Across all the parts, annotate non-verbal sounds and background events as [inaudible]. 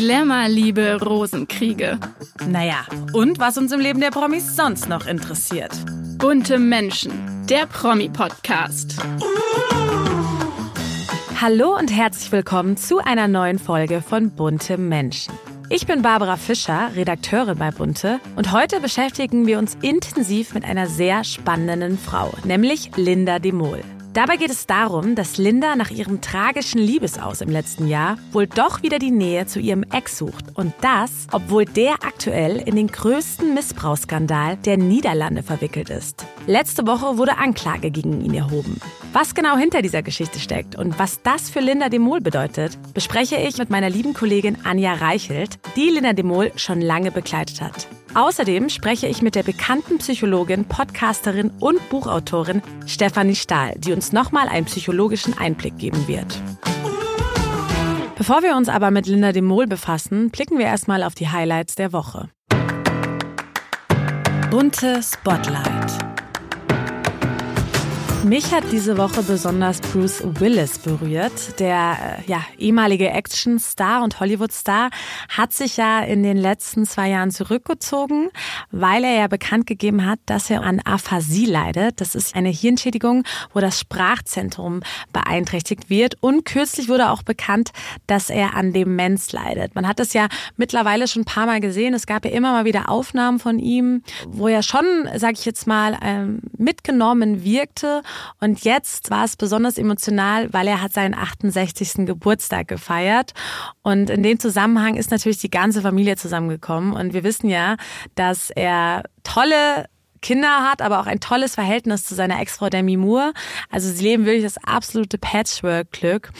Glamour-Liebe, Rosenkriege. Naja, und was uns im Leben der Promis sonst noch interessiert. Bunte Menschen, der Promi-Podcast. Hallo und herzlich willkommen zu einer neuen Folge von Bunte Menschen. Ich bin Barbara Fischer, Redakteurin bei Bunte, und heute beschäftigen wir uns intensiv mit einer sehr spannenden Frau, nämlich Linda de Mol. Dabei geht es darum, dass Linda nach ihrem tragischen Liebesaus im letzten Jahr wohl doch wieder die Nähe zu ihrem Ex sucht. Und das, obwohl der aktuell in den größten Missbrauchsskandal der Niederlande verwickelt ist. Letzte Woche wurde Anklage gegen ihn erhoben. Was genau hinter dieser Geschichte steckt und was das für Linda de Mol bedeutet, bespreche ich mit meiner lieben Kollegin Anja Reichelt, die Linda de Mol schon lange begleitet hat. Außerdem spreche ich mit der bekannten Psychologin, Podcasterin und Buchautorin Stefanie Stahl, die uns nochmal einen psychologischen Einblick geben wird. Bevor wir uns aber mit Linda de Mol befassen, blicken wir erstmal auf die Highlights der Woche. Bunte Spotlight. Mich hat diese Woche besonders Bruce Willis berührt. Der äh, ja, ehemalige Actionstar und Hollywood-Star hat sich ja in den letzten zwei Jahren zurückgezogen, weil er ja bekannt gegeben hat, dass er an Aphasie leidet. Das ist eine Hirnschädigung, wo das Sprachzentrum beeinträchtigt wird. Und kürzlich wurde auch bekannt, dass er an Demenz leidet. Man hat es ja mittlerweile schon ein paar Mal gesehen. Es gab ja immer mal wieder Aufnahmen von ihm, wo er schon, sage ich jetzt mal, ähm, mitgenommen wirkte und jetzt war es besonders emotional, weil er hat seinen 68. Geburtstag gefeiert. Und in dem Zusammenhang ist natürlich die ganze Familie zusammengekommen. Und wir wissen ja, dass er tolle Kinder hat, aber auch ein tolles Verhältnis zu seiner Ex-Frau Demi Moore. Also sie leben wirklich das absolute Patchwork-Glück.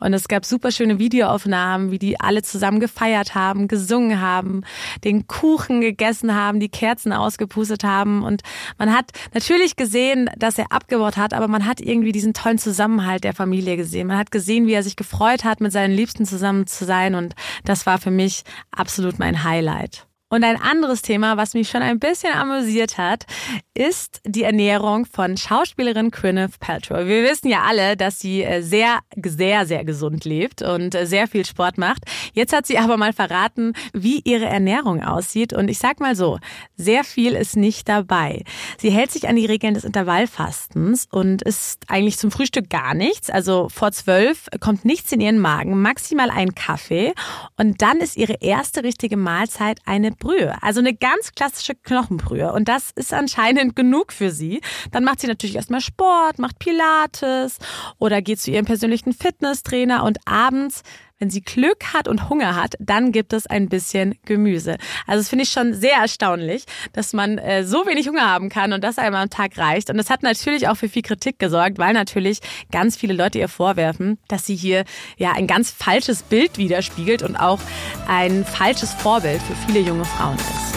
Und es gab super schöne Videoaufnahmen, wie die alle zusammen gefeiert haben, gesungen haben, den Kuchen gegessen haben, die Kerzen ausgepustet haben. Und man hat natürlich gesehen, dass er abgebaut hat, aber man hat irgendwie diesen tollen Zusammenhalt der Familie gesehen. Man hat gesehen, wie er sich gefreut hat, mit seinen Liebsten zusammen zu sein. Und das war für mich absolut mein Highlight. Und ein anderes Thema, was mich schon ein bisschen amüsiert hat, ist die Ernährung von Schauspielerin Gwyneth Paltrow. Wir wissen ja alle, dass sie äh, sehr, sehr, sehr gesund lebt und äh, sehr viel Sport macht. Jetzt hat sie aber mal verraten, wie ihre Ernährung aussieht. Und ich sag mal so, sehr viel ist nicht dabei. Sie hält sich an die Regeln des Intervallfastens und isst eigentlich zum Frühstück gar nichts. Also vor zwölf kommt nichts in ihren Magen, maximal ein Kaffee. Und dann ist ihre erste richtige Mahlzeit eine Brühe. Also eine ganz klassische Knochenbrühe. Und das ist anscheinend genug für sie. Dann macht sie natürlich erstmal Sport, macht Pilates oder geht zu ihrem persönlichen Fitnesstrainer und abends wenn sie Glück hat und Hunger hat, dann gibt es ein bisschen Gemüse. Also das finde ich schon sehr erstaunlich, dass man äh, so wenig Hunger haben kann und das einmal am Tag reicht. Und das hat natürlich auch für viel Kritik gesorgt, weil natürlich ganz viele Leute ihr vorwerfen, dass sie hier ja ein ganz falsches Bild widerspiegelt und auch ein falsches Vorbild für viele junge Frauen ist.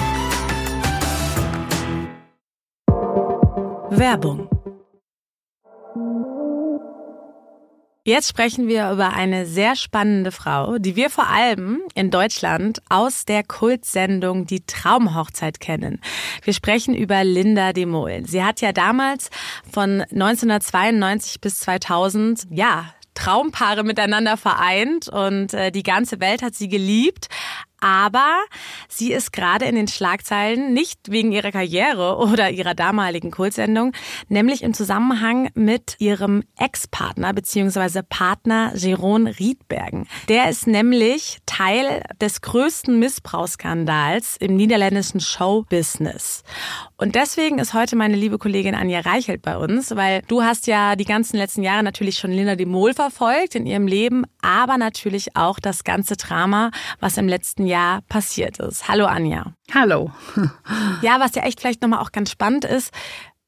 Werbung Jetzt sprechen wir über eine sehr spannende Frau, die wir vor allem in Deutschland aus der Kultsendung Die Traumhochzeit kennen. Wir sprechen über Linda de Mol. Sie hat ja damals von 1992 bis 2000, ja, Traumpaare miteinander vereint und äh, die ganze Welt hat sie geliebt. Aber sie ist gerade in den Schlagzeilen nicht wegen ihrer Karriere oder ihrer damaligen Kultsendung, nämlich im Zusammenhang mit ihrem Ex-Partner bzw. Partner Jeroen Riedbergen. Der ist nämlich Teil des größten Missbrauchsskandals im niederländischen Showbusiness. Und deswegen ist heute meine liebe Kollegin Anja Reichelt bei uns, weil du hast ja die ganzen letzten Jahre natürlich schon Linda de Mol verfolgt in ihrem Leben, aber natürlich auch das ganze Drama, was im letzten Jahr passiert ist. Hallo Anja. Hallo. ja, was ja echt vielleicht nochmal auch ganz spannend ist,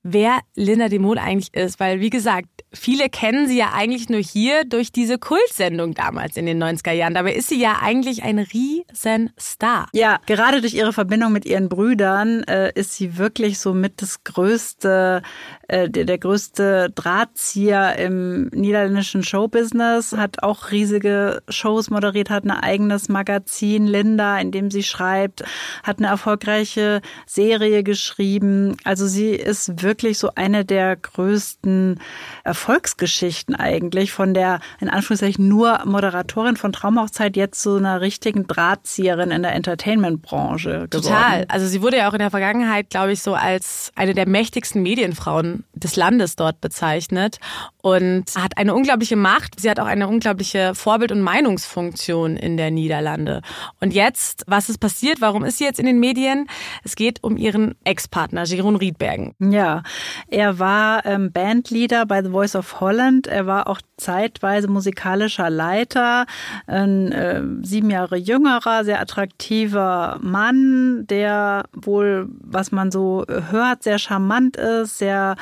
wer Linda de Mol eigentlich ist, weil wie gesagt, viele kennen sie ja eigentlich nur hier durch diese Kultsendung damals in den 90er Jahren. Dabei ist sie ja eigentlich ein Riesenstar. Ja, gerade durch ihre Verbindung mit ihren Brüdern äh, ist sie wirklich so mit das größte, äh, der, der größte Drahtzieher im niederländischen Showbusiness, hat auch riesige Shows moderiert, hat ein eigenes Magazin, Linda, in dem sie schreibt, hat eine erfolgreiche Serie geschrieben. Also sie ist wirklich wirklich so eine der größten Erfolgsgeschichten eigentlich von der, in Anführungszeichen, nur Moderatorin von Traumhochzeit jetzt zu einer richtigen Drahtzieherin in der Entertainment-Branche geworden. Total. Also sie wurde ja auch in der Vergangenheit, glaube ich, so als eine der mächtigsten Medienfrauen des Landes dort bezeichnet und hat eine unglaubliche Macht. Sie hat auch eine unglaubliche Vorbild- und Meinungsfunktion in der Niederlande. Und jetzt, was ist passiert? Warum ist sie jetzt in den Medien? Es geht um ihren Ex-Partner, Jeroen Riedbergen. Ja, er war ähm, Bandleader bei The Voice of Holland. Er war auch zeitweise musikalischer Leiter, ein äh, sieben Jahre jüngerer, sehr attraktiver Mann, der wohl, was man so hört, sehr charmant ist, sehr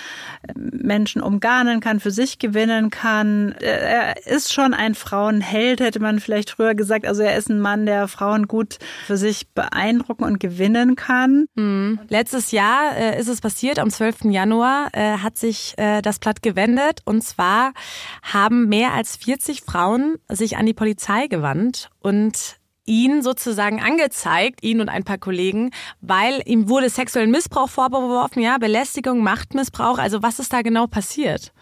äh, Menschen umgarnen kann, für sich gewinnen kann. Er ist schon ein Frauenheld, hätte man vielleicht früher gesagt. Also er ist ein Mann, der Frauen gut für sich beeindrucken und gewinnen kann. Mhm. Letztes Jahr äh, ist es passiert, am 12. Januar äh, hat sich äh, das Blatt gewendet und zwar haben mehr als 40 Frauen sich an die Polizei gewandt und ihn sozusagen angezeigt, ihn und ein paar Kollegen, weil ihm wurde sexuellen Missbrauch vorgeworfen, ja, Belästigung, Machtmissbrauch. Also was ist da genau passiert?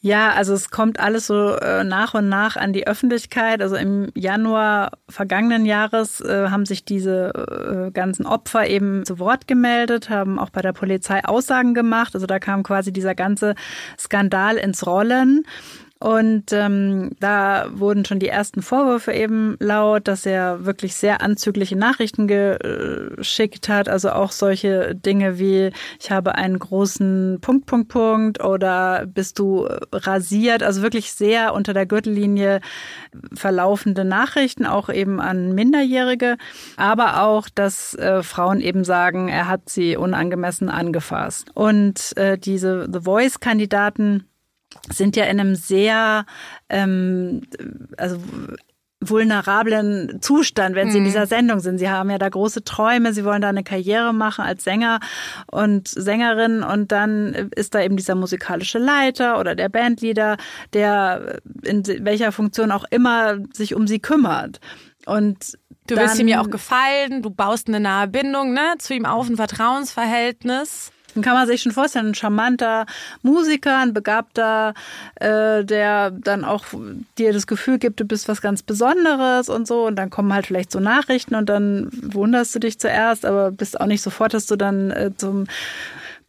Ja, also es kommt alles so äh, nach und nach an die Öffentlichkeit. Also im Januar vergangenen Jahres äh, haben sich diese äh, ganzen Opfer eben zu Wort gemeldet, haben auch bei der Polizei Aussagen gemacht. Also da kam quasi dieser ganze Skandal ins Rollen. Und ähm, da wurden schon die ersten Vorwürfe eben laut, dass er wirklich sehr anzügliche Nachrichten geschickt hat. Also auch solche Dinge wie, ich habe einen großen Punkt, Punkt, Punkt oder bist du rasiert. Also wirklich sehr unter der Gürtellinie verlaufende Nachrichten, auch eben an Minderjährige. Aber auch, dass äh, Frauen eben sagen, er hat sie unangemessen angefasst. Und äh, diese The Voice-Kandidaten, sind ja in einem sehr, ähm, also vulnerablen Zustand, wenn sie in mhm. dieser Sendung sind. Sie haben ja da große Träume, sie wollen da eine Karriere machen als Sänger und Sängerin und dann ist da eben dieser musikalische Leiter oder der Bandleader, der in welcher Funktion auch immer sich um sie kümmert. Und du willst ihm ja auch gefallen, du baust eine nahe Bindung ne, zu ihm auf, ein Vertrauensverhältnis. Dann kann man sich schon vorstellen, ein charmanter Musiker, ein begabter, äh, der dann auch dir das Gefühl gibt, du bist was ganz Besonderes und so. Und dann kommen halt vielleicht so Nachrichten und dann wunderst du dich zuerst, aber bist auch nicht sofort, dass du dann äh, zum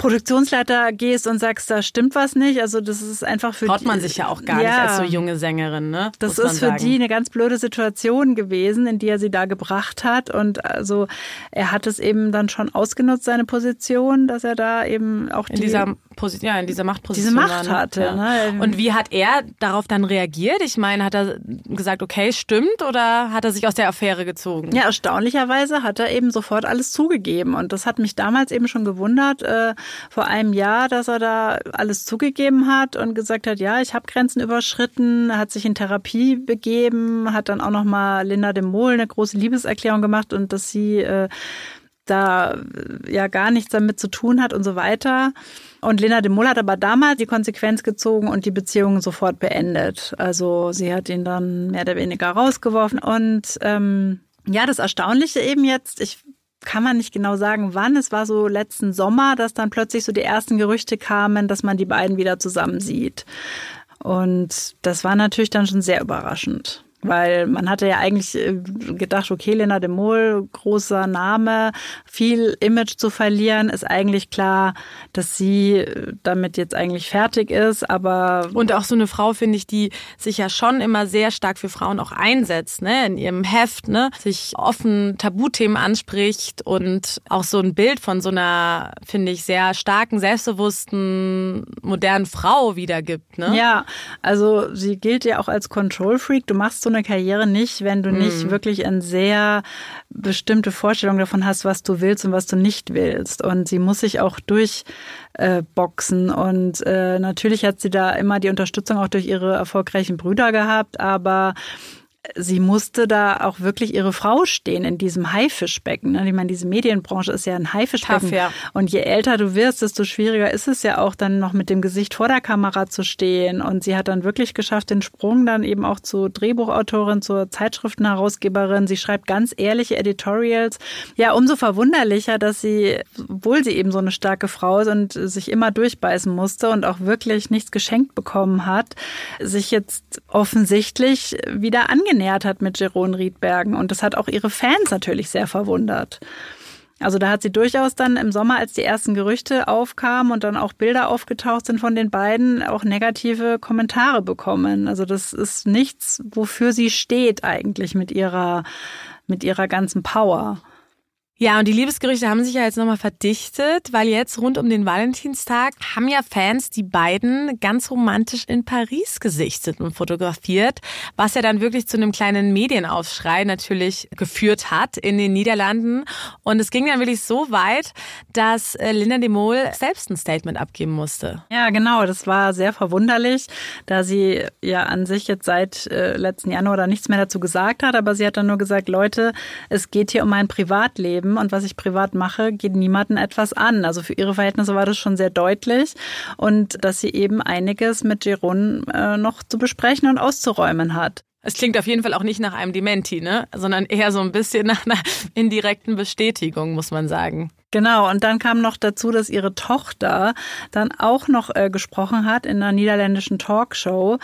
Produktionsleiter gehst und sagst, da stimmt was nicht. Also das ist einfach für Traut man sich ja auch gar ja, nicht als so junge Sängerin, ne? Das ist für die eine ganz blöde Situation gewesen, in die er sie da gebracht hat. Und also er hat es eben dann schon ausgenutzt, seine Position, dass er da eben auch in die, dieser Position, ja, in dieser Machtposition diese Macht hatte. Ja. Ne? Und wie hat er darauf dann reagiert? Ich meine, hat er gesagt, okay, stimmt, oder hat er sich aus der Affäre gezogen? Ja, erstaunlicherweise hat er eben sofort alles zugegeben. Und das hat mich damals eben schon gewundert. Äh, vor einem Jahr, dass er da alles zugegeben hat und gesagt hat, ja, ich habe Grenzen überschritten, hat sich in Therapie begeben, hat dann auch noch mal Linda de Mol eine große Liebeserklärung gemacht und dass sie äh, da ja gar nichts damit zu tun hat und so weiter. Und Lena de Mol hat aber damals die Konsequenz gezogen und die Beziehung sofort beendet. Also sie hat ihn dann mehr oder weniger rausgeworfen. Und ähm, ja, das Erstaunliche eben jetzt, ich kann man nicht genau sagen, wann. Es war so letzten Sommer, dass dann plötzlich so die ersten Gerüchte kamen, dass man die beiden wieder zusammen sieht. Und das war natürlich dann schon sehr überraschend. Weil man hatte ja eigentlich äh, gedacht, okay, Lena de Mol, großer Name, viel Image zu verlieren, ist eigentlich klar, dass sie äh, damit jetzt eigentlich fertig ist, aber. Und auch so eine Frau, finde ich, die sich ja schon immer sehr stark für Frauen auch einsetzt, ne, in ihrem Heft, ne, sich offen Tabuthemen anspricht und auch so ein Bild von so einer, finde ich, sehr starken, selbstbewussten, modernen Frau wiedergibt, ne? Ja, also sie gilt ja auch als Control Freak. Du machst so eine Karriere nicht, wenn du nicht mhm. wirklich eine sehr bestimmte Vorstellung davon hast, was du willst und was du nicht willst. Und sie muss sich auch durchboxen. Äh, und äh, natürlich hat sie da immer die Unterstützung auch durch ihre erfolgreichen Brüder gehabt, aber sie musste da auch wirklich ihre Frau stehen in diesem Haifischbecken. Ne? Ich meine, diese Medienbranche ist ja ein Haifischbecken. Tough, ja. Und je älter du wirst, desto schwieriger ist es ja auch dann noch mit dem Gesicht vor der Kamera zu stehen. Und sie hat dann wirklich geschafft, den Sprung dann eben auch zur Drehbuchautorin, zur Zeitschriftenherausgeberin. Sie schreibt ganz ehrliche Editorials. Ja, umso verwunderlicher, dass sie, obwohl sie eben so eine starke Frau ist und sich immer durchbeißen musste und auch wirklich nichts geschenkt bekommen hat, sich jetzt offensichtlich wieder angenähert hat mit Jeroen Riedbergen. Und das hat auch ihre Fans natürlich sehr verwundert. Also da hat sie durchaus dann im Sommer, als die ersten Gerüchte aufkamen und dann auch Bilder aufgetaucht sind von den beiden, auch negative Kommentare bekommen. Also das ist nichts, wofür sie steht eigentlich mit ihrer, mit ihrer ganzen Power. Ja, und die Liebesgerüchte haben sich ja jetzt nochmal verdichtet, weil jetzt rund um den Valentinstag haben ja Fans die beiden ganz romantisch in Paris gesichtet und fotografiert, was ja dann wirklich zu einem kleinen Medienaufschrei natürlich geführt hat in den Niederlanden. Und es ging dann wirklich so weit, dass äh, Linda de Mol selbst ein Statement abgeben musste. Ja, genau. Das war sehr verwunderlich, da sie ja an sich jetzt seit äh, letzten Januar da nichts mehr dazu gesagt hat. Aber sie hat dann nur gesagt, Leute, es geht hier um mein Privatleben Leben und was ich privat mache, geht niemanden etwas an. Also für ihre Verhältnisse war das schon sehr deutlich und dass sie eben einiges mit Jeroen äh, noch zu besprechen und auszuräumen hat. Es klingt auf jeden Fall auch nicht nach einem Dementi, ne? Sondern eher so ein bisschen nach einer [laughs] indirekten Bestätigung, muss man sagen. Genau, und dann kam noch dazu, dass ihre Tochter dann auch noch äh, gesprochen hat in einer niederländischen Talkshow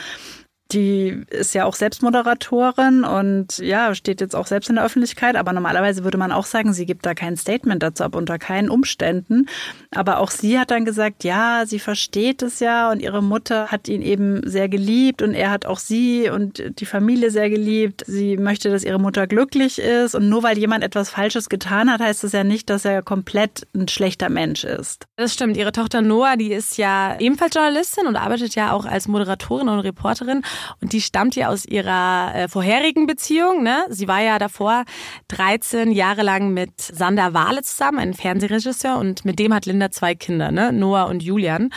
die ist ja auch Selbstmoderatorin und ja, steht jetzt auch selbst in der Öffentlichkeit. Aber normalerweise würde man auch sagen, sie gibt da kein Statement dazu ab, unter keinen Umständen. Aber auch sie hat dann gesagt, ja, sie versteht es ja und ihre Mutter hat ihn eben sehr geliebt und er hat auch sie und die Familie sehr geliebt. Sie möchte, dass ihre Mutter glücklich ist und nur weil jemand etwas Falsches getan hat, heißt das ja nicht, dass er komplett ein schlechter Mensch ist. Das stimmt. Ihre Tochter Noah, die ist ja ebenfalls Journalistin und arbeitet ja auch als Moderatorin und Reporterin. Und die stammt ja aus ihrer äh, vorherigen Beziehung. Ne? Sie war ja davor 13 Jahre lang mit Sander Wahle zusammen, einem Fernsehregisseur. Und mit dem hat Linda zwei Kinder, ne? Noah und Julian.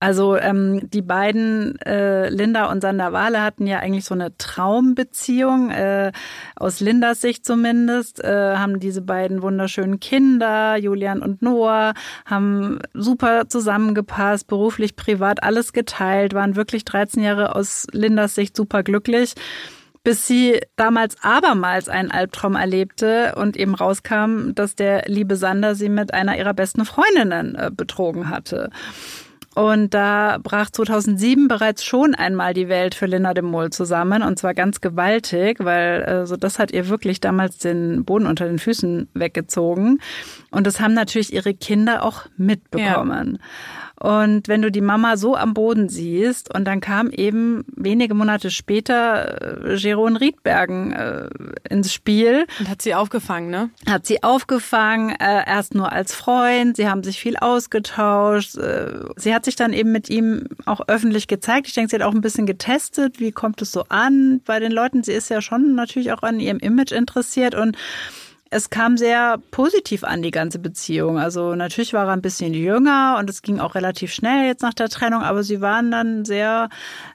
Also ähm, die beiden, äh, Linda und Sander Wahle, hatten ja eigentlich so eine Traumbeziehung. Äh, aus Lindas Sicht zumindest äh, haben diese beiden wunderschönen Kinder, Julian und Noah, haben super zusammengepasst, beruflich, privat, alles geteilt, waren wirklich 13 Jahre aus Lindas Sicht super glücklich bis sie damals abermals einen Albtraum erlebte und eben rauskam, dass der liebe Sander sie mit einer ihrer besten Freundinnen äh, betrogen hatte. Und da brach 2007 bereits schon einmal die Welt für Linda de Mol zusammen und zwar ganz gewaltig, weil also das hat ihr wirklich damals den Boden unter den Füßen weggezogen. Und das haben natürlich ihre Kinder auch mitbekommen. Ja. Und wenn du die Mama so am Boden siehst und dann kam eben wenige Monate später äh, Jeroen Riedbergen äh, ins Spiel. Und hat sie aufgefangen, ne? Hat sie aufgefangen, äh, erst nur als Freund. Sie haben sich viel ausgetauscht. Äh, sie hat sich dann eben mit ihm auch öffentlich gezeigt. Ich denke, sie hat auch ein bisschen getestet. Wie kommt es so an bei den Leuten? Sie ist ja schon natürlich auch an ihrem Image interessiert und es kam sehr positiv an, die ganze Beziehung. Also natürlich war er ein bisschen jünger und es ging auch relativ schnell jetzt nach der Trennung, aber sie waren dann sehr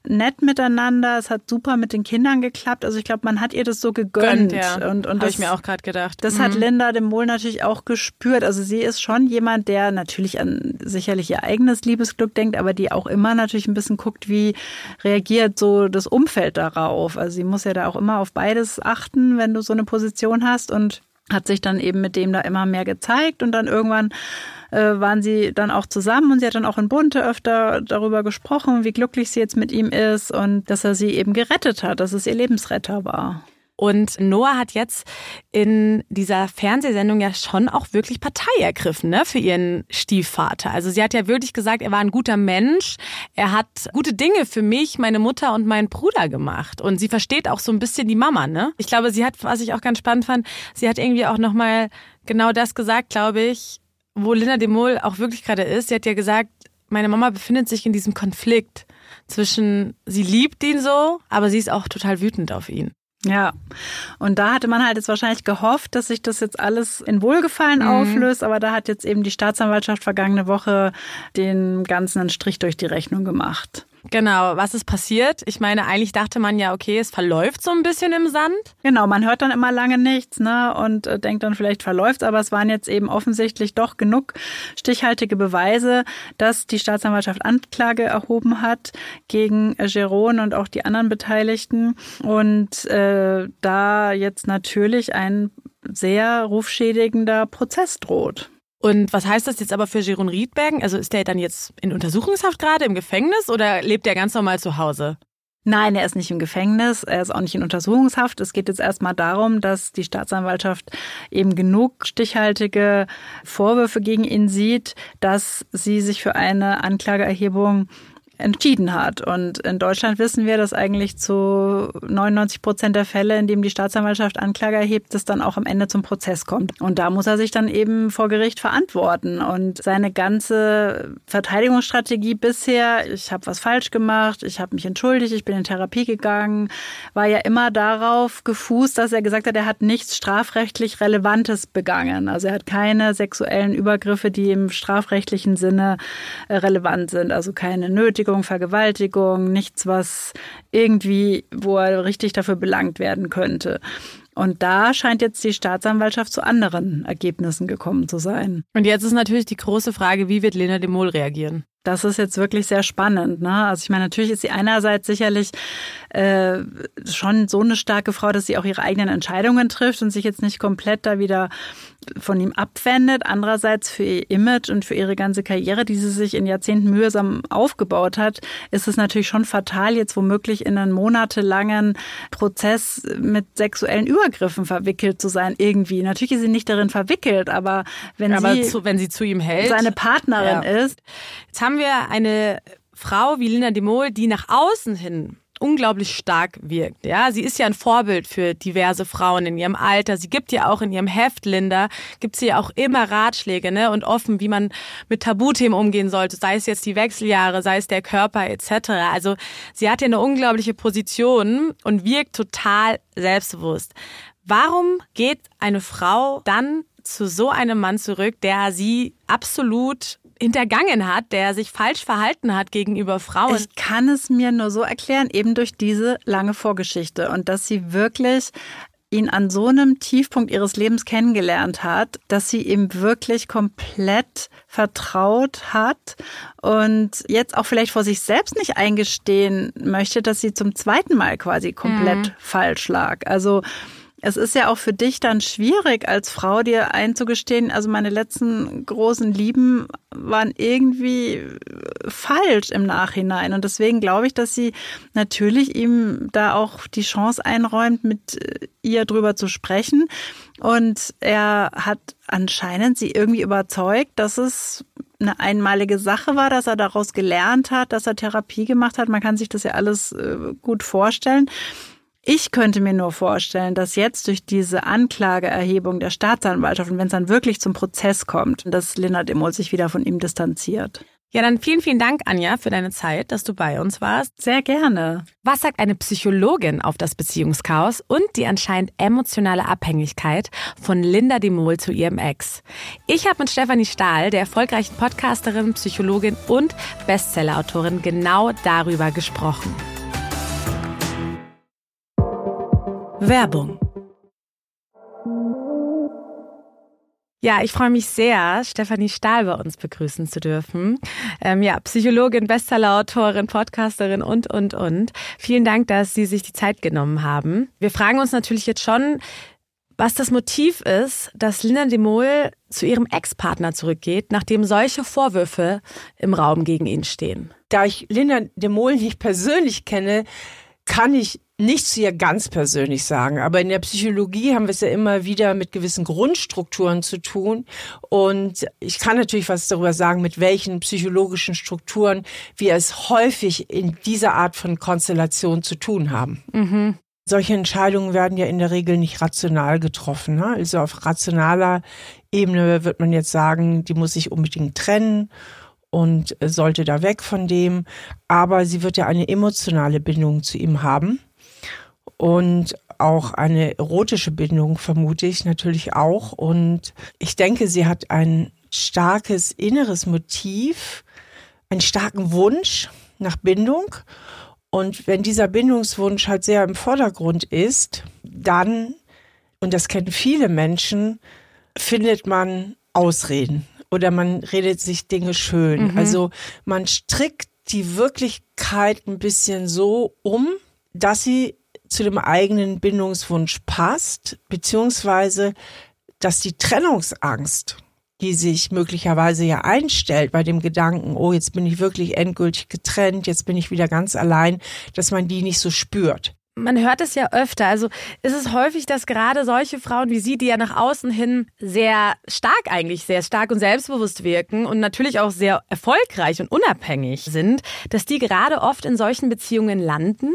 nett miteinander. Es hat super mit den Kindern geklappt. Also ich glaube, man hat ihr das so gegönnt. Gönnt, ja. Und, und Habe ich mir auch gerade gedacht. Das mhm. hat Linda dem Wohl natürlich auch gespürt. Also sie ist schon jemand, der natürlich an sicherlich ihr eigenes Liebesglück denkt, aber die auch immer natürlich ein bisschen guckt, wie reagiert so das Umfeld darauf. Also sie muss ja da auch immer auf beides achten, wenn du so eine Position hast und hat sich dann eben mit dem da immer mehr gezeigt und dann irgendwann äh, waren sie dann auch zusammen und sie hat dann auch in Bunte öfter darüber gesprochen, wie glücklich sie jetzt mit ihm ist und dass er sie eben gerettet hat, dass es ihr Lebensretter war. Und Noah hat jetzt in dieser Fernsehsendung ja schon auch wirklich Partei ergriffen, ne, für ihren Stiefvater. Also sie hat ja wirklich gesagt, er war ein guter Mensch. Er hat gute Dinge für mich, meine Mutter und meinen Bruder gemacht. Und sie versteht auch so ein bisschen die Mama, ne? Ich glaube, sie hat, was ich auch ganz spannend fand, sie hat irgendwie auch nochmal genau das gesagt, glaube ich, wo Linda de Mol auch wirklich gerade ist. Sie hat ja gesagt, meine Mama befindet sich in diesem Konflikt zwischen, sie liebt ihn so, aber sie ist auch total wütend auf ihn. Ja, und da hatte man halt jetzt wahrscheinlich gehofft, dass sich das jetzt alles in Wohlgefallen mhm. auflöst, aber da hat jetzt eben die Staatsanwaltschaft vergangene Woche den ganzen einen Strich durch die Rechnung gemacht. Genau, was ist passiert? Ich meine, eigentlich dachte man ja, okay, es verläuft so ein bisschen im Sand. Genau, man hört dann immer lange nichts ne, und äh, denkt dann, vielleicht verläuft aber es waren jetzt eben offensichtlich doch genug stichhaltige Beweise, dass die Staatsanwaltschaft Anklage erhoben hat gegen Geron und auch die anderen Beteiligten und äh, da jetzt natürlich ein sehr rufschädigender Prozess droht. Und was heißt das jetzt aber für Jeroen Riedbergen? Also ist der dann jetzt in Untersuchungshaft gerade im Gefängnis oder lebt er ganz normal zu Hause? Nein, er ist nicht im Gefängnis, er ist auch nicht in Untersuchungshaft. Es geht jetzt erstmal darum, dass die Staatsanwaltschaft eben genug stichhaltige Vorwürfe gegen ihn sieht, dass sie sich für eine Anklageerhebung entschieden hat. Und in Deutschland wissen wir, dass eigentlich zu 99 Prozent der Fälle, in dem die Staatsanwaltschaft Anklage erhebt, es dann auch am Ende zum Prozess kommt. Und da muss er sich dann eben vor Gericht verantworten. Und seine ganze Verteidigungsstrategie bisher, ich habe was falsch gemacht, ich habe mich entschuldigt, ich bin in Therapie gegangen, war ja immer darauf gefußt, dass er gesagt hat, er hat nichts strafrechtlich Relevantes begangen. Also er hat keine sexuellen Übergriffe, die im strafrechtlichen Sinne äh, relevant sind. Also keine Nötigung Nötigung, Vergewaltigung, nichts, was irgendwie, wo er richtig dafür belangt werden könnte. Und da scheint jetzt die Staatsanwaltschaft zu anderen Ergebnissen gekommen zu sein. Und jetzt ist natürlich die große Frage, wie wird Lena de Mol reagieren? Das ist jetzt wirklich sehr spannend. Ne? Also ich meine, natürlich ist sie einerseits sicherlich äh, schon so eine starke Frau, dass sie auch ihre eigenen Entscheidungen trifft und sich jetzt nicht komplett da wieder von ihm abwendet. Andererseits für ihr Image und für ihre ganze Karriere, die sie sich in Jahrzehnten mühsam aufgebaut hat, ist es natürlich schon fatal, jetzt womöglich in einen monatelangen Prozess mit sexuellen Übergriffen verwickelt zu sein. Irgendwie. Natürlich ist sie nicht darin verwickelt, aber wenn aber sie zu, wenn sie zu ihm hält, seine Partnerin ja. ist. Jetzt haben wir eine Frau wie Lina de Mol, die nach außen hin unglaublich stark wirkt. Ja, sie ist ja ein Vorbild für diverse Frauen in ihrem Alter. Sie gibt ja auch in ihrem Heft, Linda, gibt sie ja auch immer Ratschläge, ne, und offen, wie man mit Tabuthemen umgehen sollte, sei es jetzt die Wechseljahre, sei es der Körper etc. Also sie hat ja eine unglaubliche Position und wirkt total selbstbewusst. Warum geht eine Frau dann zu so einem Mann zurück, der sie absolut hintergangen hat, der sich falsch verhalten hat gegenüber Frauen. Ich kann es mir nur so erklären, eben durch diese lange Vorgeschichte und dass sie wirklich ihn an so einem Tiefpunkt ihres Lebens kennengelernt hat, dass sie ihm wirklich komplett vertraut hat und jetzt auch vielleicht vor sich selbst nicht eingestehen möchte, dass sie zum zweiten Mal quasi komplett mhm. falsch lag. Also es ist ja auch für dich dann schwierig, als Frau dir einzugestehen, also meine letzten großen Lieben waren irgendwie falsch im Nachhinein. Und deswegen glaube ich, dass sie natürlich ihm da auch die Chance einräumt, mit ihr drüber zu sprechen. Und er hat anscheinend sie irgendwie überzeugt, dass es eine einmalige Sache war, dass er daraus gelernt hat, dass er Therapie gemacht hat. Man kann sich das ja alles äh, gut vorstellen. Ich könnte mir nur vorstellen, dass jetzt durch diese Anklageerhebung der Staatsanwaltschaft und wenn es dann wirklich zum Prozess kommt, dass Lena Demol sich wieder von ihm distanziert. Ja, dann vielen, vielen Dank, Anja, für deine Zeit, dass du bei uns warst. Sehr gerne. Was sagt eine Psychologin auf das Beziehungschaos und die anscheinend emotionale Abhängigkeit von Linda Demol zu ihrem Ex? Ich habe mit Stefanie Stahl, der erfolgreichen Podcasterin, Psychologin und Bestsellerautorin, genau darüber gesprochen. Werbung Ja, ich freue mich sehr, Stefanie Stahl bei uns begrüßen zu dürfen. Ähm, ja, Psychologin, Bestsellerautorin, Podcasterin und, und, und. Vielen Dank, dass Sie sich die Zeit genommen haben. Wir fragen uns natürlich jetzt schon, was das Motiv ist, dass Linda de Mol zu ihrem Ex-Partner zurückgeht, nachdem solche Vorwürfe im Raum gegen ihn stehen. Da ich Linda de Mol nicht persönlich kenne, kann ich nichts zu ihr ganz persönlich sagen, aber in der Psychologie haben wir es ja immer wieder mit gewissen Grundstrukturen zu tun. Und ich kann natürlich was darüber sagen, mit welchen psychologischen Strukturen wir es häufig in dieser Art von Konstellation zu tun haben. Mhm. Solche Entscheidungen werden ja in der Regel nicht rational getroffen. Ne? Also auf rationaler Ebene wird man jetzt sagen, die muss sich unbedingt trennen und sollte da weg von dem. Aber sie wird ja eine emotionale Bindung zu ihm haben und auch eine erotische Bindung vermute ich natürlich auch. Und ich denke, sie hat ein starkes inneres Motiv, einen starken Wunsch, nach Bindung. Und wenn dieser Bindungswunsch halt sehr im Vordergrund ist, dann, und das kennen viele Menschen, findet man Ausreden oder man redet sich Dinge schön. Mhm. Also man strickt die Wirklichkeit ein bisschen so um, dass sie zu dem eigenen Bindungswunsch passt, beziehungsweise dass die Trennungsangst, die sich möglicherweise ja einstellt bei dem Gedanken, oh, jetzt bin ich wirklich endgültig getrennt, jetzt bin ich wieder ganz allein, dass man die nicht so spürt man hört es ja öfter. Also ist es häufig, dass gerade solche Frauen wie Sie, die ja nach außen hin sehr stark eigentlich, sehr stark und selbstbewusst wirken und natürlich auch sehr erfolgreich und unabhängig sind, dass die gerade oft in solchen Beziehungen landen?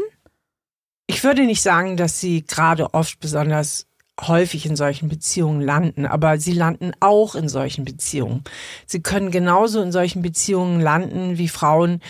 Ich würde nicht sagen, dass sie gerade oft besonders häufig in solchen Beziehungen landen, aber sie landen auch in solchen Beziehungen. Sie können genauso in solchen Beziehungen landen wie Frauen,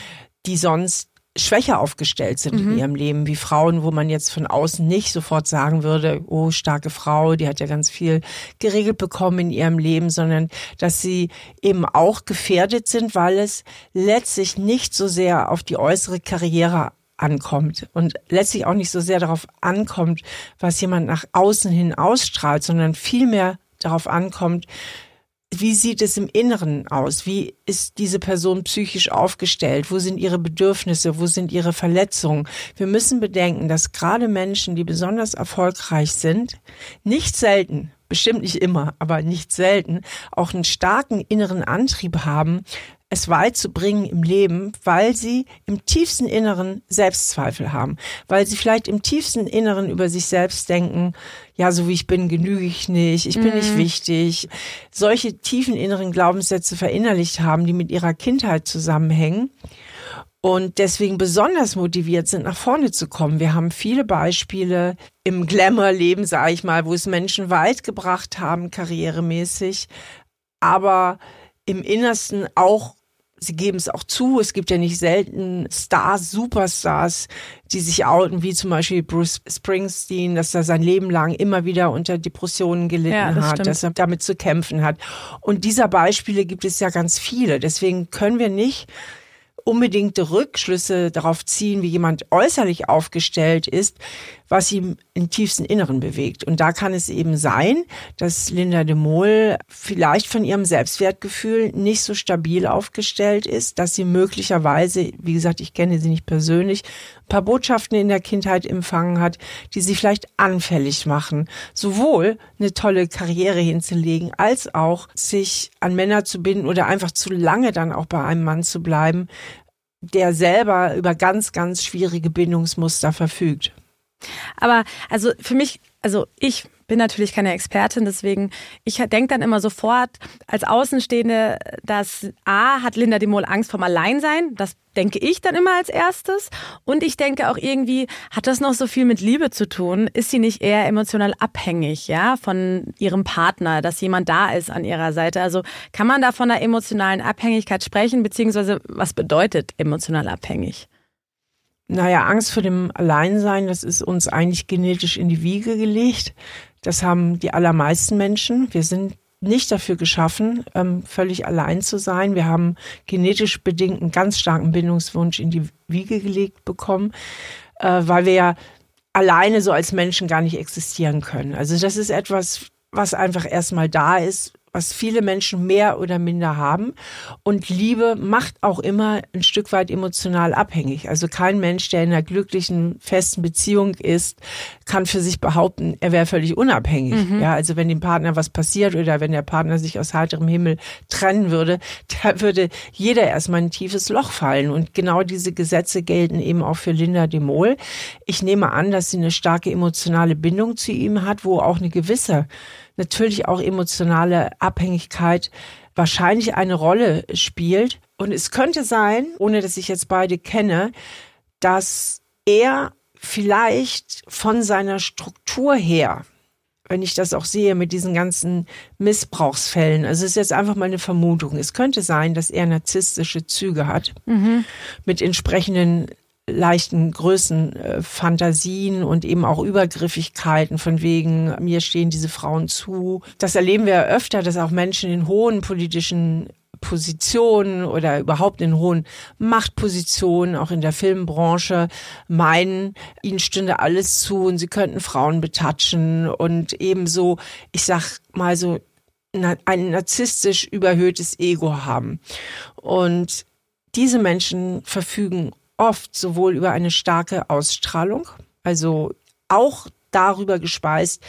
die sonst schwächer aufgestellt sind mhm. in ihrem Leben, wie Frauen, wo man jetzt von außen nicht sofort sagen würde, oh, starke Frau, die hat ja ganz viel geregelt bekommen in ihrem Leben, sondern dass sie eben auch gefährdet sind, weil es letztlich nicht so sehr auf die äußere Karriere ankommt und letztlich auch nicht so sehr darauf ankommt, was jemand nach außen hin ausstrahlt, sondern vielmehr darauf ankommt, wie sieht es im Inneren aus? Wie ist diese Person psychisch aufgestellt? Wo sind ihre Bedürfnisse? Wo sind ihre Verletzungen? Wir müssen bedenken, dass gerade Menschen, die besonders erfolgreich sind, nicht selten, bestimmt nicht immer, aber nicht selten, auch einen starken inneren Antrieb haben, es weit zu bringen im Leben, weil sie im tiefsten Inneren Selbstzweifel haben, weil sie vielleicht im tiefsten Inneren über sich selbst denken, ja, so wie ich bin, genüge ich nicht, ich bin mhm. nicht wichtig. Solche tiefen inneren Glaubenssätze verinnerlicht haben, die mit ihrer Kindheit zusammenhängen und deswegen besonders motiviert sind, nach vorne zu kommen. Wir haben viele Beispiele im Glamour-Leben, sage ich mal, wo es Menschen weit gebracht haben, karrieremäßig, aber im Innersten auch sie geben es auch zu, es gibt ja nicht selten Stars, Superstars, die sich outen, wie zum Beispiel Bruce Springsteen, dass er sein Leben lang immer wieder unter Depressionen gelitten ja, das hat, stimmt. dass er damit zu kämpfen hat. Und dieser Beispiele gibt es ja ganz viele. Deswegen können wir nicht unbedingte Rückschlüsse darauf ziehen, wie jemand äußerlich aufgestellt ist, was ihm im tiefsten Inneren bewegt. Und da kann es eben sein, dass Linda de Mol vielleicht von ihrem Selbstwertgefühl nicht so stabil aufgestellt ist, dass sie möglicherweise, wie gesagt, ich kenne sie nicht persönlich, ein paar Botschaften in der Kindheit empfangen hat, die sie vielleicht anfällig machen, sowohl eine tolle Karriere hinzulegen, als auch sich an Männer zu binden oder einfach zu lange dann auch bei einem Mann zu bleiben, der selber über ganz, ganz schwierige Bindungsmuster verfügt. Aber also für mich, also ich bin natürlich keine Expertin, deswegen ich denke dann immer sofort als Außenstehende, dass A hat Linda de Mol Angst vom Alleinsein, das denke ich dann immer als erstes und ich denke auch irgendwie hat das noch so viel mit Liebe zu tun, ist sie nicht eher emotional abhängig, ja, von ihrem Partner, dass jemand da ist an ihrer Seite. Also kann man da von einer emotionalen Abhängigkeit sprechen beziehungsweise was bedeutet emotional abhängig? Naja, Angst vor dem Alleinsein, das ist uns eigentlich genetisch in die Wiege gelegt. Das haben die allermeisten Menschen. Wir sind nicht dafür geschaffen, ähm, völlig allein zu sein. Wir haben genetisch bedingt einen ganz starken Bindungswunsch in die Wiege gelegt bekommen, äh, weil wir ja alleine so als Menschen gar nicht existieren können. Also das ist etwas, was einfach erstmal da ist, was viele Menschen mehr oder minder haben. Und Liebe macht auch immer ein Stück weit emotional abhängig. Also kein Mensch, der in einer glücklichen, festen Beziehung ist, kann für sich behaupten, er wäre völlig unabhängig. Mhm. Ja, also wenn dem Partner was passiert oder wenn der Partner sich aus heiterem Himmel trennen würde, da würde jeder erstmal ein tiefes Loch fallen. Und genau diese Gesetze gelten eben auch für Linda de Mol. Ich nehme an, dass sie eine starke emotionale Bindung zu ihm hat, wo auch eine gewisse natürlich auch emotionale Abhängigkeit wahrscheinlich eine Rolle spielt. Und es könnte sein, ohne dass ich jetzt beide kenne, dass er vielleicht von seiner Struktur her, wenn ich das auch sehe mit diesen ganzen Missbrauchsfällen, also es ist jetzt einfach mal eine Vermutung, es könnte sein, dass er narzisstische Züge hat mhm. mit entsprechenden leichten Größen, äh, und eben auch Übergriffigkeiten von wegen, mir stehen diese Frauen zu. Das erleben wir öfter, dass auch Menschen in hohen politischen Positionen oder überhaupt in hohen Machtpositionen, auch in der Filmbranche, meinen, ihnen stünde alles zu und sie könnten Frauen betatschen und ebenso, ich sag mal so, ein narzisstisch überhöhtes Ego haben. Und diese Menschen verfügen oft sowohl über eine starke Ausstrahlung, also auch darüber gespeist,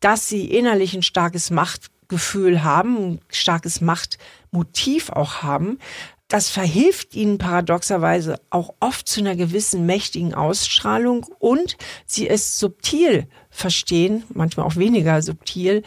dass sie innerlich ein starkes Machtgefühl haben, ein starkes Machtmotiv auch haben. Das verhilft ihnen paradoxerweise auch oft zu einer gewissen mächtigen Ausstrahlung und sie es subtil verstehen, manchmal auch weniger subtil,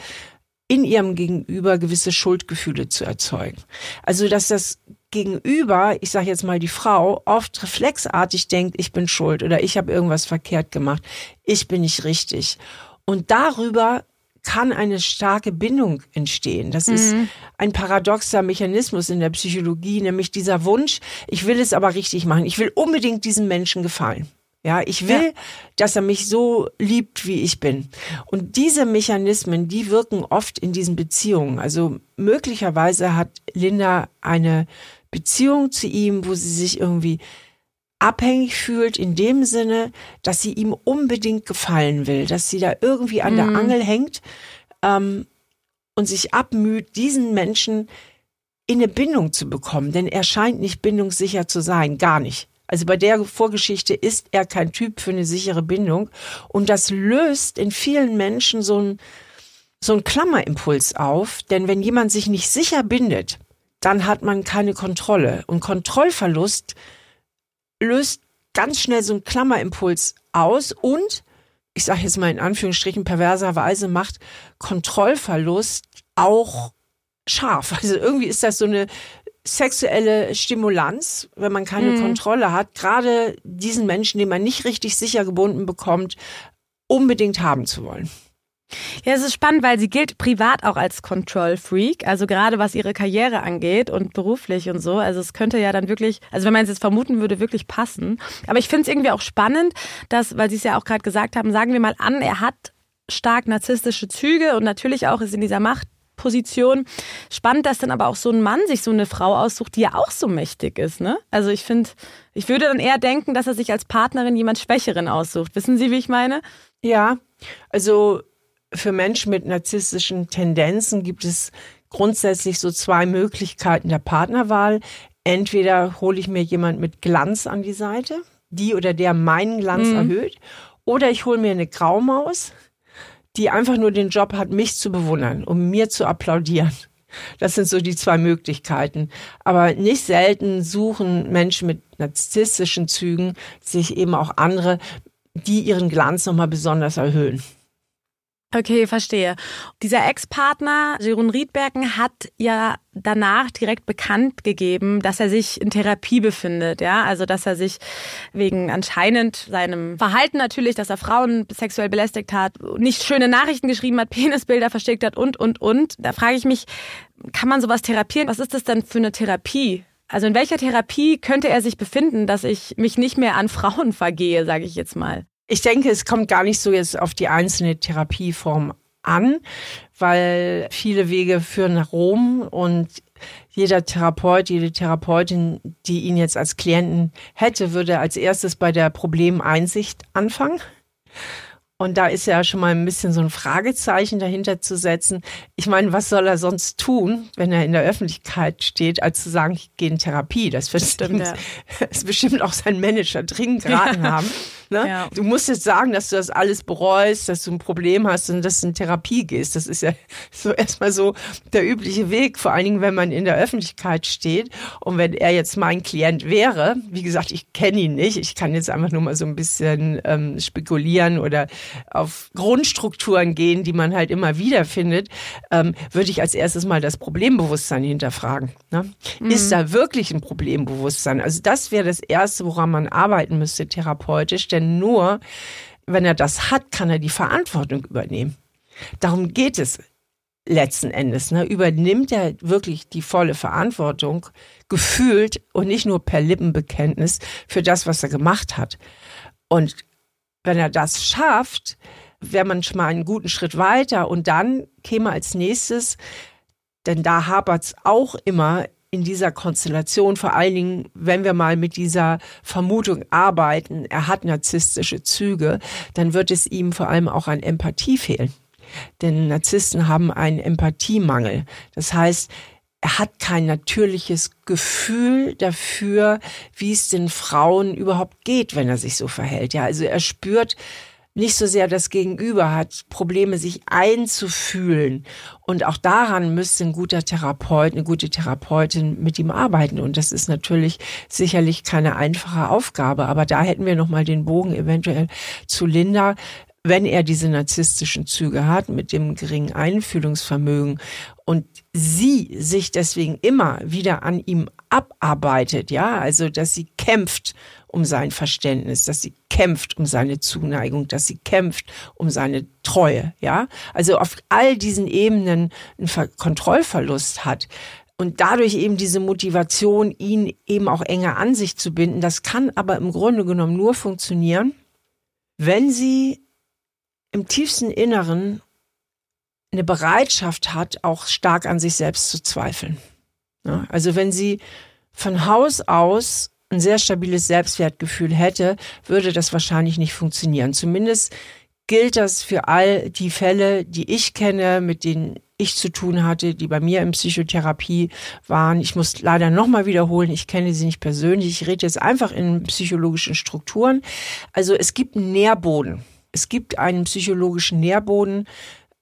in ihrem Gegenüber gewisse Schuldgefühle zu erzeugen. Also dass das Gegenüber, ich sage jetzt mal die Frau, oft reflexartig denkt, ich bin schuld oder ich habe irgendwas verkehrt gemacht, ich bin nicht richtig. Und darüber kann eine starke Bindung entstehen. Das mhm. ist ein paradoxer Mechanismus in der Psychologie, nämlich dieser Wunsch, ich will es aber richtig machen, ich will unbedingt diesem Menschen gefallen. Ja, ich will, ja. dass er mich so liebt, wie ich bin. Und diese Mechanismen, die wirken oft in diesen Beziehungen. Also möglicherweise hat Linda eine Beziehung zu ihm, wo sie sich irgendwie abhängig fühlt in dem Sinne, dass sie ihm unbedingt gefallen will, dass sie da irgendwie an mhm. der Angel hängt ähm, und sich abmüht, diesen Menschen in eine Bindung zu bekommen, denn er scheint nicht bindungssicher zu sein, gar nicht. Also bei der Vorgeschichte ist er kein Typ für eine sichere Bindung. Und das löst in vielen Menschen so ein, so ein Klammerimpuls auf. Denn wenn jemand sich nicht sicher bindet, dann hat man keine Kontrolle. Und Kontrollverlust löst ganz schnell so ein Klammerimpuls aus und ich sage jetzt mal in Anführungsstrichen perverserweise macht Kontrollverlust auch scharf. Also irgendwie ist das so eine sexuelle Stimulanz, wenn man keine mhm. Kontrolle hat, gerade diesen Menschen, den man nicht richtig sicher gebunden bekommt, unbedingt haben zu wollen. Ja, es ist spannend, weil sie gilt privat auch als Control Freak, also gerade was ihre Karriere angeht und beruflich und so. Also es könnte ja dann wirklich, also wenn man es jetzt vermuten würde, wirklich passen. Aber ich finde es irgendwie auch spannend, dass, weil Sie es ja auch gerade gesagt haben, sagen wir mal an, er hat stark narzisstische Züge und natürlich auch ist in dieser Macht Position. Spannend, dass dann aber auch so ein Mann sich so eine Frau aussucht, die ja auch so mächtig ist. Ne? Also ich finde, ich würde dann eher denken, dass er sich als Partnerin jemand Schwächeren aussucht. Wissen Sie, wie ich meine? Ja, also für Menschen mit narzisstischen Tendenzen gibt es grundsätzlich so zwei Möglichkeiten der Partnerwahl. Entweder hole ich mir jemand mit Glanz an die Seite, die oder der meinen Glanz mhm. erhöht, oder ich hole mir eine Graumaus, die einfach nur den Job hat, mich zu bewundern, um mir zu applaudieren. Das sind so die zwei Möglichkeiten. Aber nicht selten suchen Menschen mit narzisstischen Zügen sich eben auch andere, die ihren Glanz nochmal besonders erhöhen. Okay, verstehe. Dieser Ex-Partner, Jeroen Riedbergen, hat ja danach direkt bekannt gegeben, dass er sich in Therapie befindet, ja, also dass er sich wegen anscheinend seinem Verhalten natürlich, dass er Frauen sexuell belästigt hat, nicht schöne Nachrichten geschrieben hat, [laughs] Penisbilder versteckt hat und und und. Da frage ich mich, kann man sowas therapieren? Was ist das denn für eine Therapie? Also in welcher Therapie könnte er sich befinden, dass ich mich nicht mehr an Frauen [laughs] vergehe, sage ich jetzt mal? Ich denke, es kommt gar nicht so jetzt auf die einzelne Therapieform an, weil viele Wege führen nach Rom und jeder Therapeut, jede Therapeutin, die ihn jetzt als Klienten hätte, würde als erstes bei der Problemeinsicht anfangen. Und da ist ja schon mal ein bisschen so ein Fragezeichen dahinter zu setzen. Ich meine, was soll er sonst tun, wenn er in der Öffentlichkeit steht, als zu sagen, ich gehe in Therapie? Das wird bestimmt, ja. [laughs] das bestimmt auch sein Manager dringend [laughs] geraten ja. haben. Ne? Ja. Du musst jetzt sagen, dass du das alles bereust, dass du ein Problem hast und dass du in Therapie gehst. Das ist ja [laughs] so erstmal so der übliche Weg, vor allen Dingen, wenn man in der Öffentlichkeit steht. Und wenn er jetzt mein Klient wäre, wie gesagt, ich kenne ihn nicht, ich kann jetzt einfach nur mal so ein bisschen ähm, spekulieren oder auf Grundstrukturen gehen, die man halt immer wieder findet, ähm, würde ich als erstes mal das Problembewusstsein hinterfragen. Ne? Mhm. Ist da wirklich ein Problembewusstsein? Also das wäre das Erste, woran man arbeiten müsste therapeutisch denn nur, wenn er das hat, kann er die Verantwortung übernehmen. Darum geht es letzten Endes. Ne? Übernimmt er wirklich die volle Verantwortung, gefühlt und nicht nur per Lippenbekenntnis für das, was er gemacht hat. Und wenn er das schafft, wäre man schon mal einen guten Schritt weiter und dann käme als nächstes, denn da hapert es auch immer in dieser Konstellation, vor allen Dingen, wenn wir mal mit dieser Vermutung arbeiten, er hat narzisstische Züge, dann wird es ihm vor allem auch an Empathie fehlen. Denn Narzissten haben einen Empathiemangel. Das heißt, er hat kein natürliches Gefühl dafür, wie es den Frauen überhaupt geht, wenn er sich so verhält. Ja, also er spürt nicht so sehr das Gegenüber hat Probleme, sich einzufühlen. Und auch daran müsste ein guter Therapeut, eine gute Therapeutin mit ihm arbeiten. Und das ist natürlich sicherlich keine einfache Aufgabe. Aber da hätten wir nochmal den Bogen eventuell zu Linda wenn er diese narzisstischen Züge hat mit dem geringen Einfühlungsvermögen und sie sich deswegen immer wieder an ihm abarbeitet, ja, also dass sie kämpft um sein Verständnis, dass sie kämpft um seine Zuneigung, dass sie kämpft um seine Treue, ja, also auf all diesen Ebenen einen Kontrollverlust hat, und dadurch eben diese Motivation, ihn eben auch enger an sich zu binden, das kann aber im Grunde genommen nur funktionieren, wenn sie im tiefsten Inneren eine Bereitschaft hat, auch stark an sich selbst zu zweifeln. Also wenn sie von Haus aus ein sehr stabiles Selbstwertgefühl hätte, würde das wahrscheinlich nicht funktionieren. Zumindest gilt das für all die Fälle, die ich kenne, mit denen ich zu tun hatte, die bei mir in Psychotherapie waren. Ich muss leider nochmal wiederholen, ich kenne sie nicht persönlich. Ich rede jetzt einfach in psychologischen Strukturen. Also es gibt einen Nährboden. Es gibt einen psychologischen Nährboden,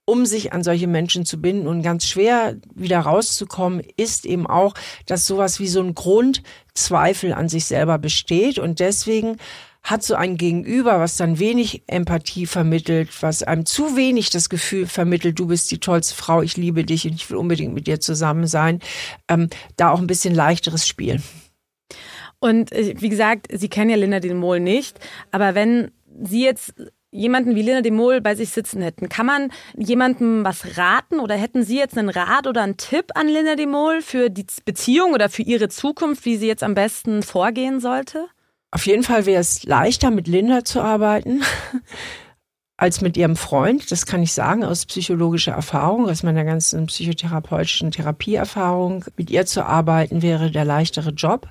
um sich an solche Menschen zu binden. Und ganz schwer wieder rauszukommen, ist eben auch, dass sowas wie so ein Grundzweifel an sich selber besteht. Und deswegen hat so ein Gegenüber, was dann wenig Empathie vermittelt, was einem zu wenig das Gefühl vermittelt, du bist die tollste Frau, ich liebe dich und ich will unbedingt mit dir zusammen sein, ähm, da auch ein bisschen leichteres Spiel. Und äh, wie gesagt, Sie kennen ja Linda den Mohl nicht, aber wenn Sie jetzt jemanden wie Lina de Mol bei sich sitzen hätten. Kann man jemandem was raten oder hätten Sie jetzt einen Rat oder einen Tipp an Lina de Mol für die Beziehung oder für ihre Zukunft, wie sie jetzt am besten vorgehen sollte? Auf jeden Fall wäre es leichter, mit Linda zu arbeiten. [laughs] als mit ihrem Freund, das kann ich sagen, aus psychologischer Erfahrung, aus meiner ganzen psychotherapeutischen Therapieerfahrung. Mit ihr zu arbeiten wäre der leichtere Job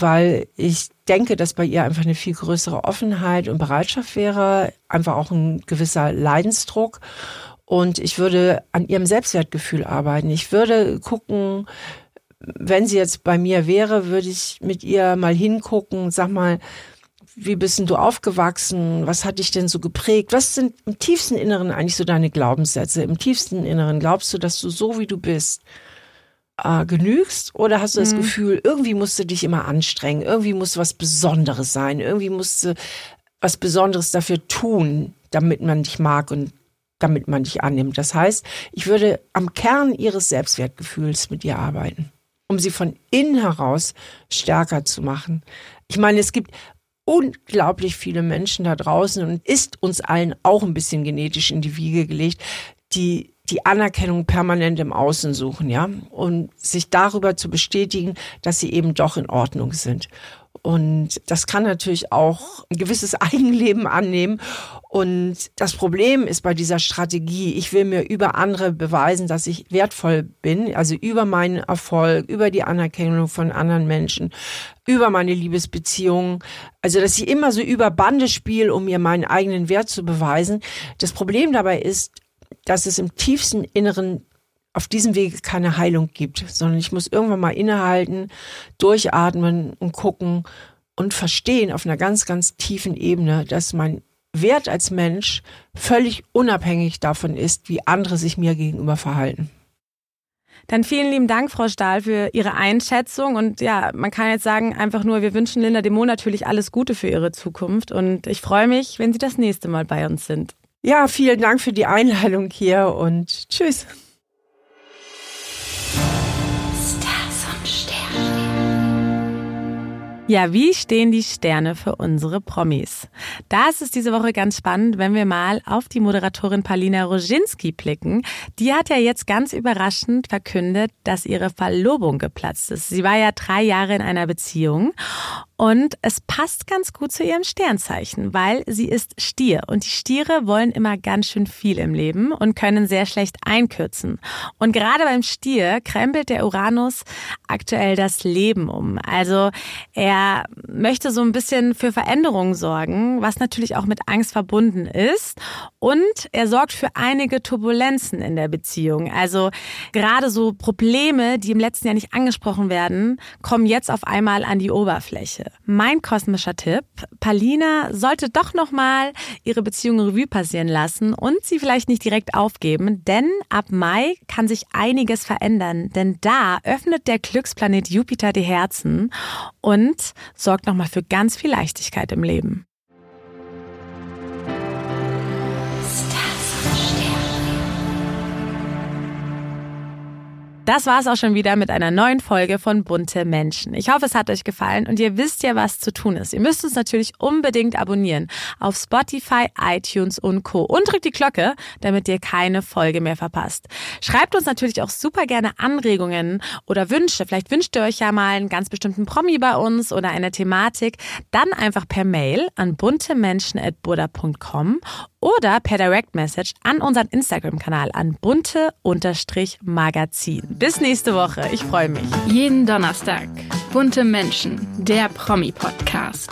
weil ich denke, dass bei ihr einfach eine viel größere Offenheit und Bereitschaft wäre, einfach auch ein gewisser Leidensdruck. Und ich würde an ihrem Selbstwertgefühl arbeiten. Ich würde gucken, wenn sie jetzt bei mir wäre, würde ich mit ihr mal hingucken, sag mal, wie bist denn du aufgewachsen? Was hat dich denn so geprägt? Was sind im tiefsten Inneren eigentlich so deine Glaubenssätze? Im tiefsten Inneren glaubst du, dass du so wie du bist äh, genügst? Oder hast du das mhm. Gefühl, irgendwie musst du dich immer anstrengen, irgendwie muss was Besonderes sein, irgendwie musst du was Besonderes dafür tun, damit man dich mag und damit man dich annimmt. Das heißt, ich würde am Kern ihres Selbstwertgefühls mit ihr arbeiten, um sie von innen heraus stärker zu machen. Ich meine, es gibt unglaublich viele Menschen da draußen und ist uns allen auch ein bisschen genetisch in die Wiege gelegt, die die Anerkennung permanent im Außen suchen, ja, und sich darüber zu bestätigen, dass sie eben doch in Ordnung sind. Und das kann natürlich auch ein gewisses [laughs] Eigenleben annehmen. Und das Problem ist bei dieser Strategie, ich will mir über andere beweisen, dass ich wertvoll bin, also über meinen Erfolg, über die Anerkennung von anderen Menschen, über meine Liebesbeziehungen. Also, dass ich immer so über Bande spiele, um mir meinen eigenen Wert zu beweisen. Das Problem dabei ist, dass es im tiefsten Inneren auf diesem Wege keine Heilung gibt, sondern ich muss irgendwann mal innehalten, durchatmen und gucken und verstehen auf einer ganz, ganz tiefen Ebene, dass mein Wert als Mensch völlig unabhängig davon ist, wie andere sich mir gegenüber verhalten. Dann vielen lieben Dank, Frau Stahl, für Ihre Einschätzung. Und ja, man kann jetzt sagen, einfach nur, wir wünschen Linda Demo natürlich alles Gute für ihre Zukunft. Und ich freue mich, wenn Sie das nächste Mal bei uns sind. Ja, vielen Dank für die Einladung hier und tschüss. Ja, wie stehen die Sterne für unsere Promis? Da ist es diese Woche ganz spannend, wenn wir mal auf die Moderatorin Palina Roginski blicken. Die hat ja jetzt ganz überraschend verkündet, dass ihre Verlobung geplatzt ist. Sie war ja drei Jahre in einer Beziehung Und es passt ganz gut zu ihrem Sternzeichen, weil sie ist Stier. Und die Stiere wollen immer ganz schön viel im Leben und können sehr schlecht einkürzen. Und gerade beim Stier krempelt der Uranus aktuell das Leben um. Also er möchte so ein bisschen für Veränderungen sorgen, was natürlich auch mit Angst verbunden ist. Und er sorgt für einige Turbulenzen in der Beziehung. Also gerade so Probleme, die im letzten Jahr nicht angesprochen werden, kommen jetzt auf einmal an die Oberfläche. Mein kosmischer Tipp, Palina sollte doch nochmal ihre Beziehung Revue passieren lassen und sie vielleicht nicht direkt aufgeben, denn ab Mai kann sich einiges verändern, denn da öffnet der Glücksplanet Jupiter die Herzen und sorgt nochmal für ganz viel Leichtigkeit im Leben. Das war es auch schon wieder mit einer neuen Folge von Bunte Menschen. Ich hoffe, es hat euch gefallen und ihr wisst ja, was zu tun ist. Ihr müsst uns natürlich unbedingt abonnieren auf Spotify, iTunes und Co. Und drückt die Glocke, damit ihr keine Folge mehr verpasst. Schreibt uns natürlich auch super gerne Anregungen oder Wünsche. Vielleicht wünscht ihr euch ja mal einen ganz bestimmten Promi bei uns oder eine Thematik. Dann einfach per Mail an buntemenschen.buddha.com oder per Direct Message an unseren Instagram-Kanal an bunte-magazin. Bis nächste Woche. Ich freue mich. Jeden Donnerstag. Bunte Menschen, der Promi-Podcast.